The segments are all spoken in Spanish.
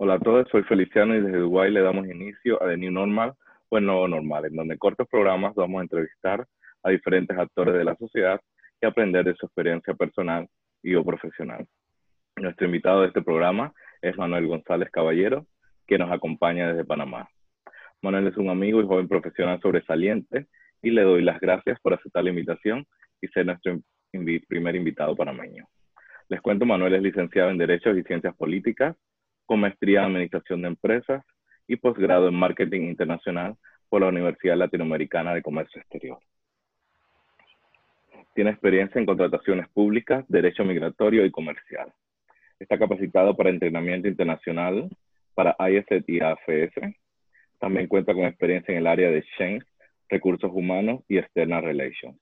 Hola a todos, soy Feliciano y desde Uruguay le damos inicio a The New Normal o El Nuevo Normal, en donde cortos programas vamos a entrevistar a diferentes actores de la sociedad y aprender de su experiencia personal y o profesional. Nuestro invitado de este programa es Manuel González Caballero, que nos acompaña desde Panamá. Manuel es un amigo y joven profesional sobresaliente y le doy las gracias por aceptar la invitación y ser nuestro primer invitado panameño. Les cuento, Manuel es licenciado en Derechos y Ciencias Políticas con maestría en Administración de Empresas y posgrado en Marketing Internacional por la Universidad Latinoamericana de Comercio Exterior. Tiene experiencia en contrataciones públicas, derecho migratorio y comercial. Está capacitado para entrenamiento internacional para ISET y AFS. También cuenta con experiencia en el área de Schengen, recursos humanos y external relations.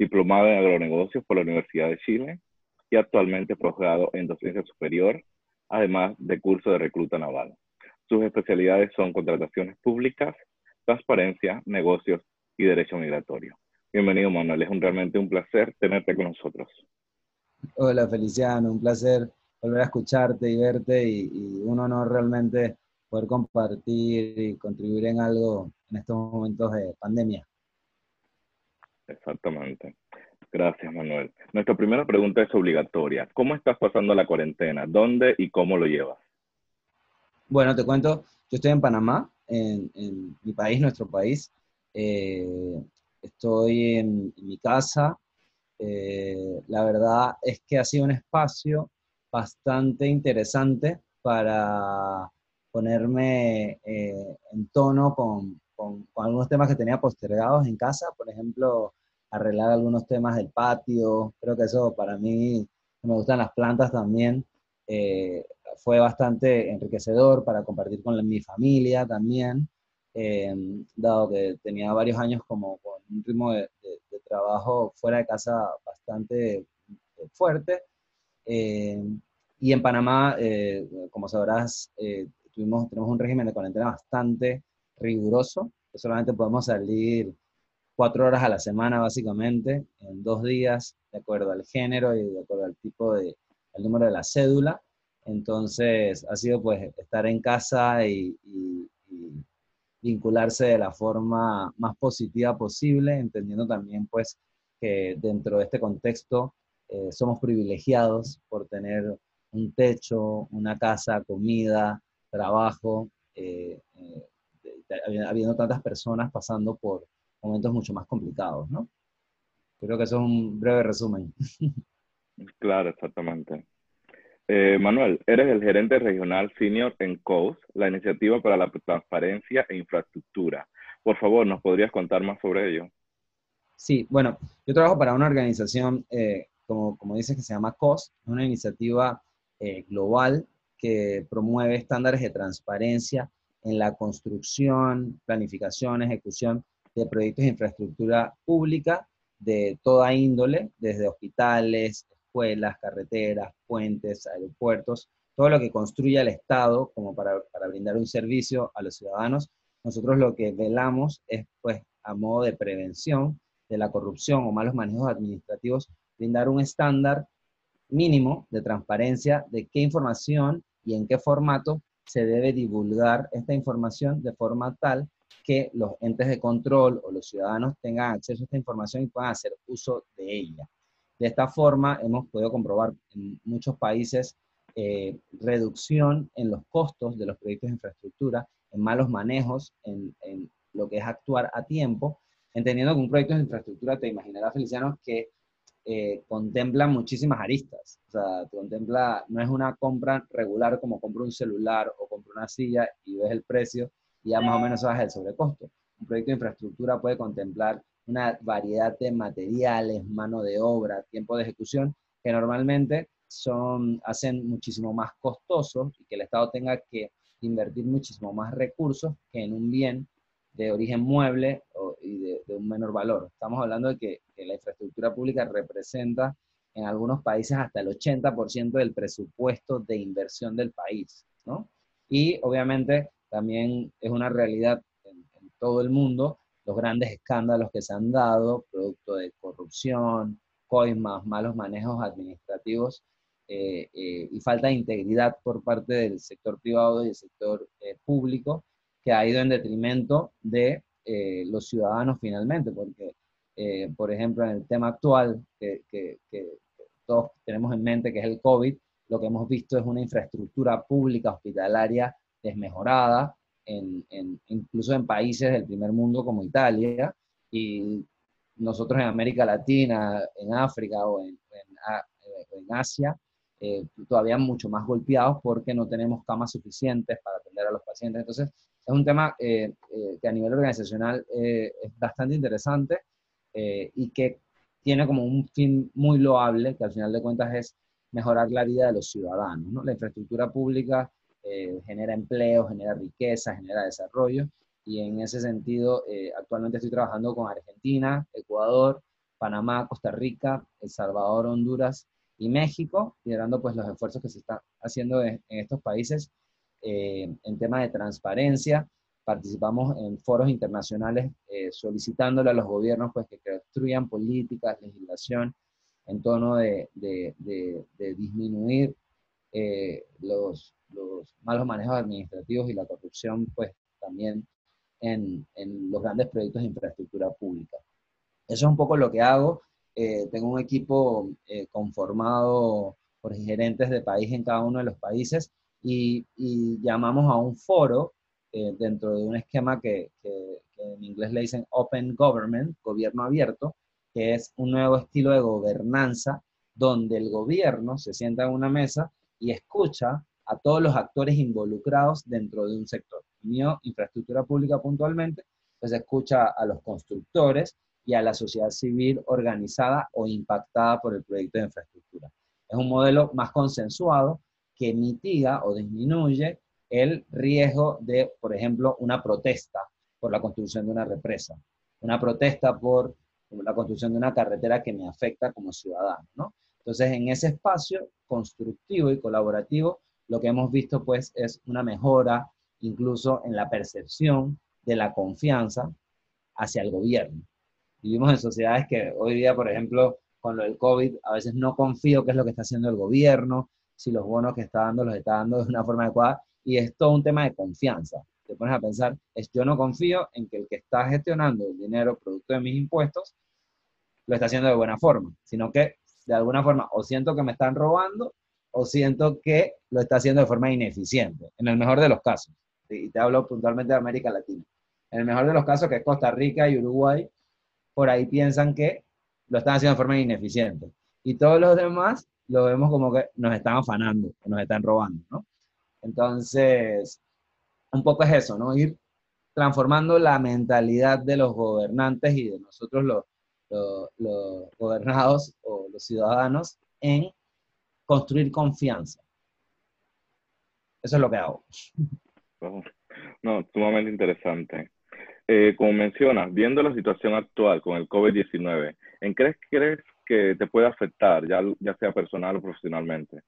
Diplomado en agronegocios por la Universidad de Chile y actualmente posgrado en docencia superior además de curso de recluta naval. Sus especialidades son contrataciones públicas, transparencia, negocios y derecho migratorio. Bienvenido, Manuel. Es un, realmente un placer tenerte con nosotros. Hola, Feliciano. Un placer volver a escucharte y verte y, y un honor realmente poder compartir y contribuir en algo en estos momentos de pandemia. Exactamente. Gracias, Manuel. Nuestra primera pregunta es obligatoria. ¿Cómo estás pasando la cuarentena? ¿Dónde y cómo lo llevas? Bueno, te cuento, yo estoy en Panamá, en, mi país, nuestro país. Eh, estoy en, mi casa. Eh, la verdad es que ha sido un espacio bastante interesante para ponerme eh, en tono con, con algunos temas que tenía postergados en casa. Por ejemplo, arreglar algunos temas del patio. Creo que eso para mí, me gustan las plantas también, eh, fue bastante enriquecedor para compartir con mi familia también, eh, dado que tenía varios años como con un ritmo de, trabajo fuera de casa bastante eh, fuerte. y en Panamá, como sabrás, tuvimos, tenemos un régimen de cuarentena bastante riguroso, que solamente podemos salir cuatro horas a la semana básicamente, en dos días, de acuerdo al género y de acuerdo al tipo de, el número de la cédula. Entonces ha sido pues estar en casa y, vincularse de la forma más positiva posible, entendiendo también pues que dentro de este contexto eh, somos privilegiados por tener un techo, una casa, comida, trabajo, eh, eh, habiendo tantas personas pasando por, momentos mucho más complicados, ¿no? Creo que eso es un breve resumen. Claro, exactamente. Eh, Manuel, eres el gerente regional senior en COAS, la iniciativa para la transparencia e infraestructura. Por favor, ¿nos podrías contar más sobre ello? Sí, bueno, yo trabajo para una organización, eh, como, como dices, que se llama COS, una iniciativa eh, global que promueve estándares de transparencia en la construcción, planificación, ejecución de proyectos de infraestructura pública de toda índole, desde hospitales, escuelas, carreteras, puentes, aeropuertos, todo lo que construya el Estado como para, para, brindar un servicio a los ciudadanos. Nosotros lo que velamos es, pues, a modo de prevención de la corrupción o malos manejos administrativos, brindar un estándar mínimo de transparencia de qué información y en qué formato se debe divulgar esta información de forma tal que los entes de control o los ciudadanos tengan acceso a esta información y puedan hacer uso de ella. De esta forma, hemos podido comprobar en muchos países eh, reducción en los costos de los proyectos de infraestructura, en malos manejos, en, lo que es actuar a tiempo, entendiendo que un proyecto de infraestructura, te imaginarás, Feliciano, que eh, contempla muchísimas aristas. O sea, contempla, no es una compra regular como compro un celular o compro una silla y ves el precio, y ya más o menos sabes el sobrecosto. Un proyecto de infraestructura puede contemplar una variedad de materiales, mano de obra, tiempo de ejecución, que normalmente son, hacen muchísimo más costosos y que el Estado tenga que invertir muchísimo más recursos que en un bien de origen mueble y de, un menor valor. Estamos hablando de que, que, la infraestructura pública representa en algunos países hasta el 80% del presupuesto de inversión del país, ¿no? Y obviamente también es una realidad en, todo el mundo los grandes escándalos que se han dado, producto de corrupción, coimas, malos manejos administrativos, eh, eh, y falta de integridad por parte del sector privado y del sector público que ha ido en detrimento de los ciudadanos finalmente, porque, por ejemplo, en el tema actual que, que, todos tenemos en mente, que es el COVID, lo que hemos visto es una infraestructura pública hospitalaria desmejorada, en, en, incluso en países del primer mundo como Italia, y nosotros en América Latina, en África o en, en Asia, eh, todavía mucho más golpeados porque no tenemos camas suficientes para atender a los pacientes. Entonces, es un tema eh, eh, que a nivel organizacional es bastante interesante y que tiene como un fin muy loable, que al final de cuentas es mejorar la vida de los ciudadanos. ¿no? La infraestructura pública genera empleo, genera riqueza, genera desarrollo y en ese sentido actualmente estoy trabajando con Argentina, Ecuador, Panamá, Costa Rica, El Salvador, Honduras y México, liderando pues los esfuerzos que se están haciendo en, estos países eh, en tema de transparencia. Participamos en foros internacionales eh, solicitándole a los gobiernos pues que construyan políticas, legislación en tono de, de, de, disminuir eh, los, malos manejos administrativos y la corrupción pues también en, en los grandes proyectos de infraestructura pública. Eso es un poco lo que hago. Eh, tengo un equipo eh, conformado por gerentes de país en cada uno de los países y, llamamos a un foro eh, dentro de un esquema que, en inglés le dicen Open Government, gobierno abierto, que es un nuevo estilo de gobernanza donde el gobierno se sienta en una mesa y escucha a todos los actores involucrados dentro de un sector. Mío, infraestructura pública puntualmente, pues escucha a los constructores, y a la sociedad civil organizada o impactada por el proyecto de infraestructura. Es un modelo más consensuado que mitiga o disminuye el riesgo de, por ejemplo, una protesta por la construcción de una represa, una protesta por la construcción de una carretera que me afecta como ciudadano, ¿no? Entonces, en ese espacio constructivo y colaborativo, lo que hemos visto, pues, es una mejora incluso en la percepción de la confianza hacia el gobierno vivimos en sociedades que hoy día, por ejemplo, con lo del COVID, a veces no confío qué es lo que está haciendo el gobierno, si los bonos que está dando los está dando de una forma adecuada, y es todo un tema de confianza. Te pones a pensar, es yo no confío en que el que está gestionando el dinero producto de mis impuestos lo está haciendo de buena forma, sino que de alguna forma o siento que me están robando o siento que lo está haciendo de forma ineficiente, en el mejor de los casos. Y te hablo puntualmente de América Latina. En el mejor de los casos, que es Costa Rica y Uruguay, por ahí piensan que lo están haciendo de forma ineficiente. Y todos los demás lo vemos como que nos están afanando, nos están robando, ¿no? Entonces, un poco es eso, ¿no? Ir transformando la mentalidad de los gobernantes y de nosotros los, los, gobernados o los ciudadanos en construir confianza. Eso es lo que hago. No, sumamente interesante. Eh, como mencionas, viendo la situación actual con el COVID-19, ¿en qué crees que te puede afectar, ya, ya sea personal o profesionalmente?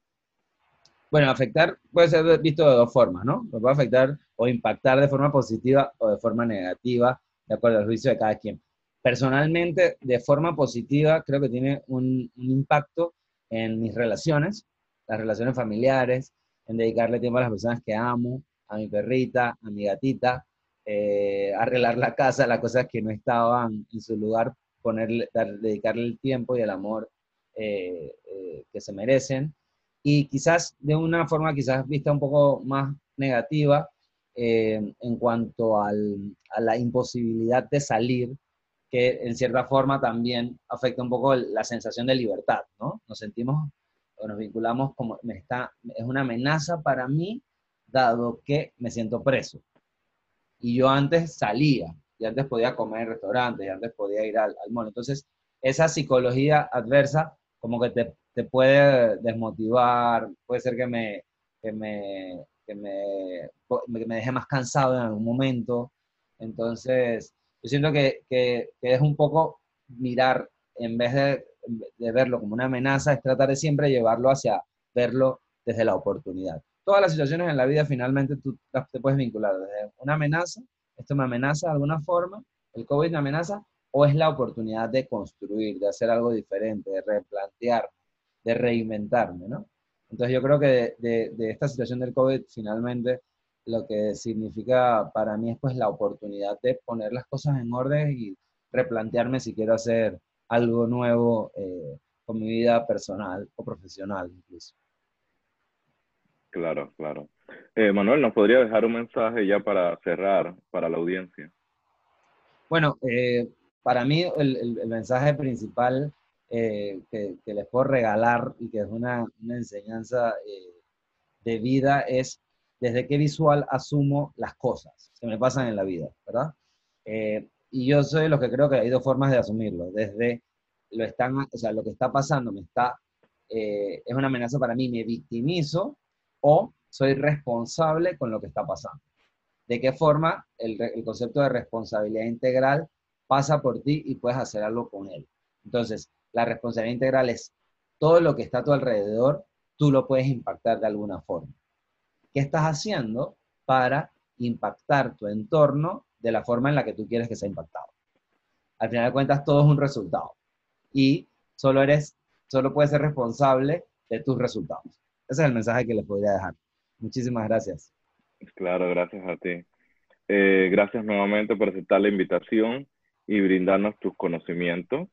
Bueno, afectar puede ser visto de dos formas, ¿no? puede afectar o impactar de forma positiva o de forma negativa, de acuerdo al juicio de cada quien. Personalmente, de forma positiva, creo que tiene un, un impacto en mis relaciones, las relaciones familiares, en dedicarle tiempo a las personas que amo, a mi perrita, a mi gatita, eh, arreglar la casa, las cosas que no estaban en su lugar, ponerle, dedicarle el tiempo y el amor eh, eh, que se merecen. Y quizás de una forma quizás vista un poco más negativa en cuanto a la imposibilidad de salir, que en cierta forma también afecta un poco la sensación de libertad, ¿no? Nos sentimos o nos vinculamos como me está, es una amenaza para mí, dado que me siento preso. Y yo antes salía, y antes podía comer en restaurantes, y antes podía ir al, al. Entonces, esa psicología adversa como que te, te puede desmotivar, puede ser que me, que me, que me, que me deje más cansado en algún momento. Entonces, yo siento que, que, es un poco mirar, en vez de, de, verlo como una amenaza, es tratar de siempre llevarlo hacia verlo desde la oportunidad todas las situaciones en la vida finalmente tú te puedes vincular desde una amenaza, esto me amenaza de alguna forma, el COVID me amenaza, o es la oportunidad de construir, de hacer algo diferente, de replantear, de reinventarme, ¿no? Entonces yo creo que de, de, esta situación del COVID finalmente lo que significa para mí es pues la oportunidad de poner las cosas en orden y replantearme si quiero hacer algo nuevo eh, con mi vida personal o profesional incluso. Claro, claro. Eh, Manuel, ¿nos podría dejar un mensaje ya para cerrar para la audiencia? Bueno, eh, para mí el, mensaje principal que, que, les puedo regalar y que es una, una enseñanza de vida es desde qué visual asumo las cosas que me pasan en la vida, ¿verdad? Eh, y yo soy de los que creo que hay dos formas de asumirlo. Desde lo, están, o sea, lo que está pasando me está, eh, es una amenaza para mí, me victimizo o soy responsable con lo que está pasando. ¿De qué forma el, el concepto de responsabilidad integral pasa por ti y puedes hacer algo con él? Entonces, la responsabilidad integral es todo lo que está a tu alrededor, tú lo puedes impactar de alguna forma. ¿Qué estás haciendo para impactar tu entorno de la forma en la que tú quieres que sea impactado? Al final de cuentas, todo es un resultado. Y solo eres, solo puedes ser responsable de tus resultados. Ese es el mensaje que les podría dejar. Muchísimas gracias. Claro, gracias a ti. Eh, gracias nuevamente por aceptar la invitación y brindarnos tus conocimientos.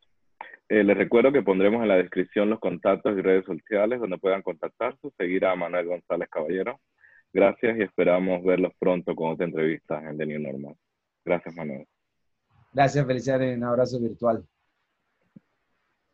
Eh, les recuerdo que pondremos en la descripción los contactos y redes sociales donde puedan contactarse, seguir a Manuel González Caballero Gracias y esperamos verlos pronto con otra entrevista en The New Normal. Gracias, Manuel. Gracias, felicidades. Un abrazo virtual.